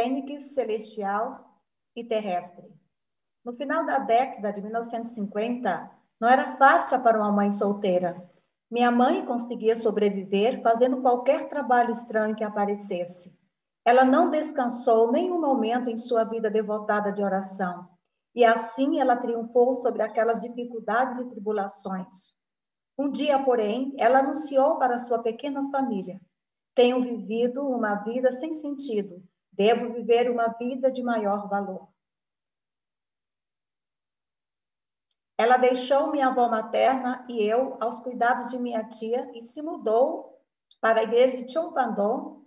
fênix celestial e terrestre. No final da década de 1950, não era fácil para uma mãe solteira. Minha mãe conseguia sobreviver fazendo qualquer trabalho estranho que aparecesse. Ela não descansou nenhum momento em sua vida devotada de oração. E assim ela triunfou sobre aquelas dificuldades e tribulações. Um dia, porém, ela anunciou para sua pequena família: Tenho vivido uma vida sem sentido. Devo viver uma vida de maior valor. Ela deixou minha avó materna e eu aos cuidados de minha tia e se mudou para a igreja de Chompandon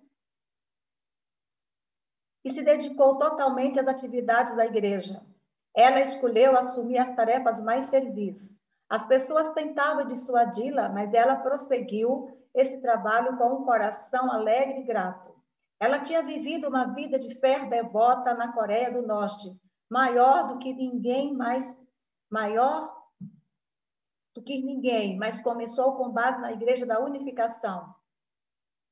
e se dedicou totalmente às atividades da igreja. Ela escolheu assumir as tarefas mais servis. As pessoas tentavam dissuadi-la, mas ela prosseguiu esse trabalho com um coração alegre e grato. Ela tinha vivido uma vida de fé devota na Coreia do Norte, maior do que ninguém mais maior do que ninguém, mas começou com base na Igreja da Unificação.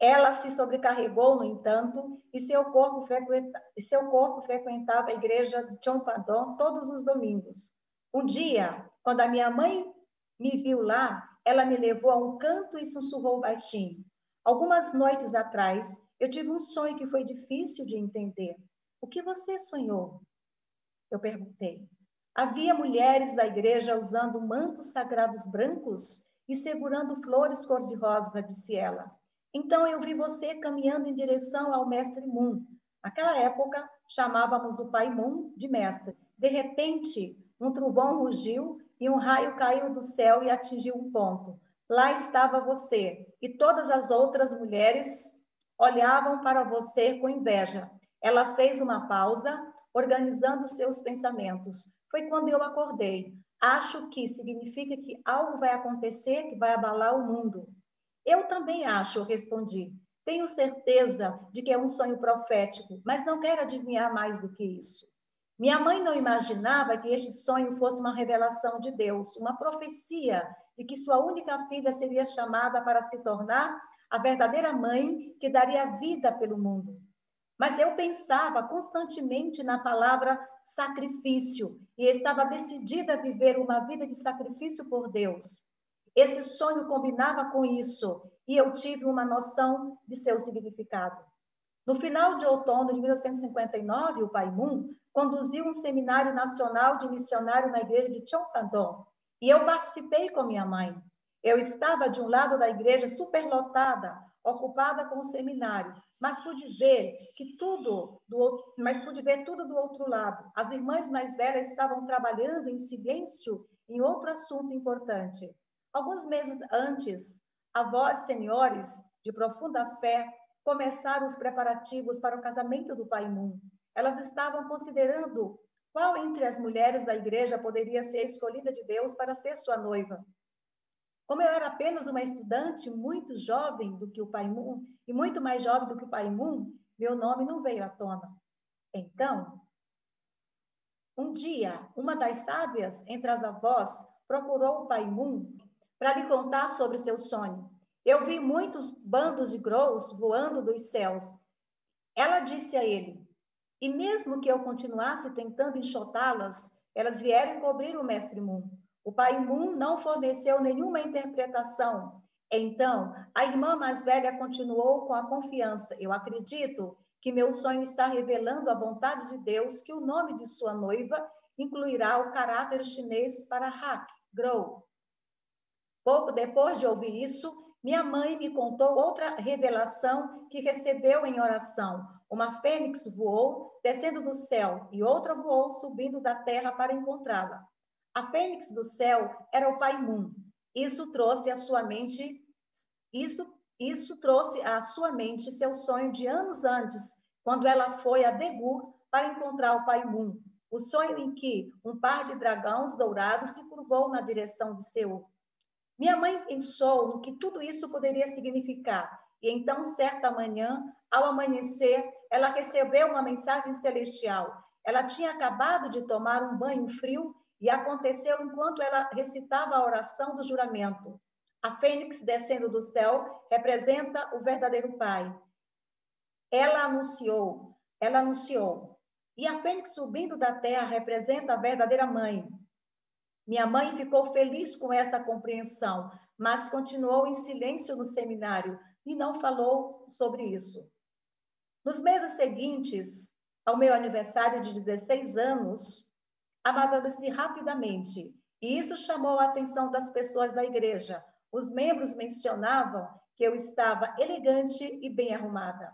Ela se sobrecarregou, no entanto, e seu corpo, frequenta, seu corpo frequentava a igreja de Chompadon todos os domingos. Um dia, quando a minha mãe me viu lá, ela me levou a um canto e sussurrou baixinho. Algumas noites atrás, eu tive um sonho que foi difícil de entender. O que você sonhou? Eu perguntei. Havia mulheres da igreja usando mantos sagrados brancos e segurando flores cor-de-rosa, disse ela. Então eu vi você caminhando em direção ao mestre Moon. Naquela época, chamávamos o pai Moon de mestre. De repente, um trovão rugiu e um raio caiu do céu e atingiu um ponto. Lá estava você, e todas as outras mulheres olhavam para você com inveja. Ela fez uma pausa, organizando seus pensamentos. Foi quando eu acordei. Acho que significa que algo vai acontecer que vai abalar o mundo. Eu também acho, respondi. Tenho certeza de que é um sonho profético, mas não quero adivinhar mais do que isso. Minha mãe não imaginava que este sonho fosse uma revelação de Deus, uma profecia de que sua única filha seria chamada para se tornar a verdadeira mãe que daria vida pelo mundo. Mas eu pensava constantemente na palavra sacrifício e estava decidida a viver uma vida de sacrifício por Deus. Esse sonho combinava com isso e eu tive uma noção de seu significado. No final de outono de 1959, o Pai Moon conduziu um seminário nacional de missionário na igreja de Chongpandong e eu participei com minha mãe. Eu estava de um lado da igreja superlotada, ocupada com o seminário, mas pude ver que tudo do, mas pude ver tudo do outro lado. As irmãs mais velhas estavam trabalhando em silêncio em outro assunto importante. Alguns meses antes, avós senhores de profunda fé começaram os preparativos para o casamento do pai Moon. Elas estavam considerando qual entre as mulheres da igreja poderia ser escolhida de Deus para ser sua noiva. Como eu era apenas uma estudante muito jovem do que o pai Moon e muito mais jovem do que o pai Moon, meu nome não veio à tona. Então, um dia, uma das sábias entre as avós procurou o pai Moon para lhe contar sobre seu sonho. Eu vi muitos bandos de grous voando dos céus. Ela disse a ele: E mesmo que eu continuasse tentando enxotá-las, elas vieram cobrir o mestre Moon. O pai Moon não forneceu nenhuma interpretação. Então, a irmã mais velha continuou com a confiança. Eu acredito que meu sonho está revelando a vontade de Deus que o nome de sua noiva incluirá o caráter chinês para Hak, Grow. Pouco depois de ouvir isso, minha mãe me contou outra revelação que recebeu em oração. Uma fênix voou descendo do céu e outra voou subindo da terra para encontrá-la. A fênix do céu era o Pai Moon. Isso trouxe à sua mente, isso, isso trouxe à sua mente seu sonho de anos antes, quando ela foi a Degur para encontrar o Pai Moon. O sonho em que um par de dragões dourados se curvou na direção de Seul. Minha mãe pensou no que tudo isso poderia significar. E então, certa manhã, ao amanhecer, ela recebeu uma mensagem celestial. Ela tinha acabado de tomar um banho frio e aconteceu enquanto ela recitava a oração do juramento. A fênix descendo do céu representa o verdadeiro Pai. Ela anunciou: ela anunciou: E a fênix subindo da terra representa a verdadeira mãe. Minha mãe ficou feliz com essa compreensão, mas continuou em silêncio no seminário e não falou sobre isso. Nos meses seguintes ao meu aniversário de 16 anos, amadureci rapidamente e isso chamou a atenção das pessoas da igreja. Os membros mencionavam que eu estava elegante e bem arrumada.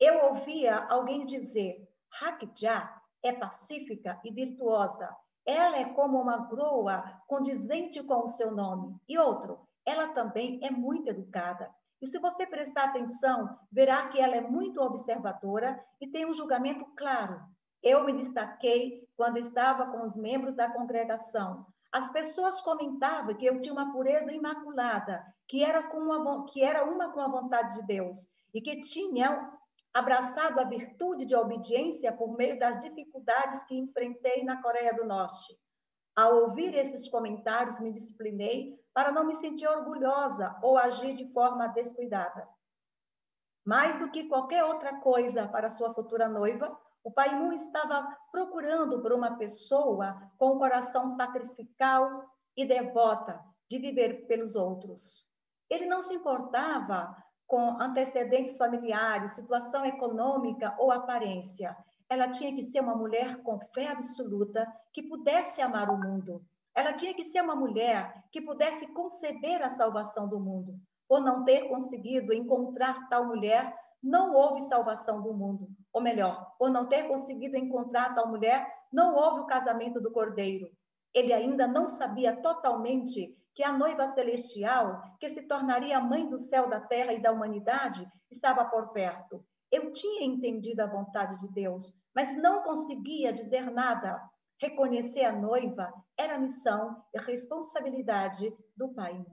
Eu ouvia alguém dizer: Hakja é pacífica e virtuosa. Ela é como uma groa condizente com o seu nome. E outro, ela também é muito educada. E se você prestar atenção, verá que ela é muito observadora e tem um julgamento claro. Eu me destaquei quando estava com os membros da congregação. As pessoas comentavam que eu tinha uma pureza imaculada, que era, com uma, que era uma com a vontade de Deus e que tinha abraçado a virtude de obediência por meio das dificuldades que enfrentei na Coreia do Norte. Ao ouvir esses comentários, me disciplinei para não me sentir orgulhosa ou agir de forma descuidada. Mais do que qualquer outra coisa para sua futura noiva, o Pai Mu estava procurando por uma pessoa com um coração sacrificial e devota de viver pelos outros. Ele não se importava com antecedentes familiares, situação econômica ou aparência. Ela tinha que ser uma mulher com fé absoluta que pudesse amar o mundo. Ela tinha que ser uma mulher que pudesse conceber a salvação do mundo. Por não ter conseguido encontrar tal mulher, não houve salvação do mundo. Ou melhor, por não ter conseguido encontrar tal mulher, não houve o casamento do cordeiro. Ele ainda não sabia totalmente que a noiva celestial, que se tornaria a mãe do céu, da terra e da humanidade, estava por perto. Eu tinha entendido a vontade de Deus, mas não conseguia dizer nada. Reconhecer a noiva era a missão e responsabilidade do Pai.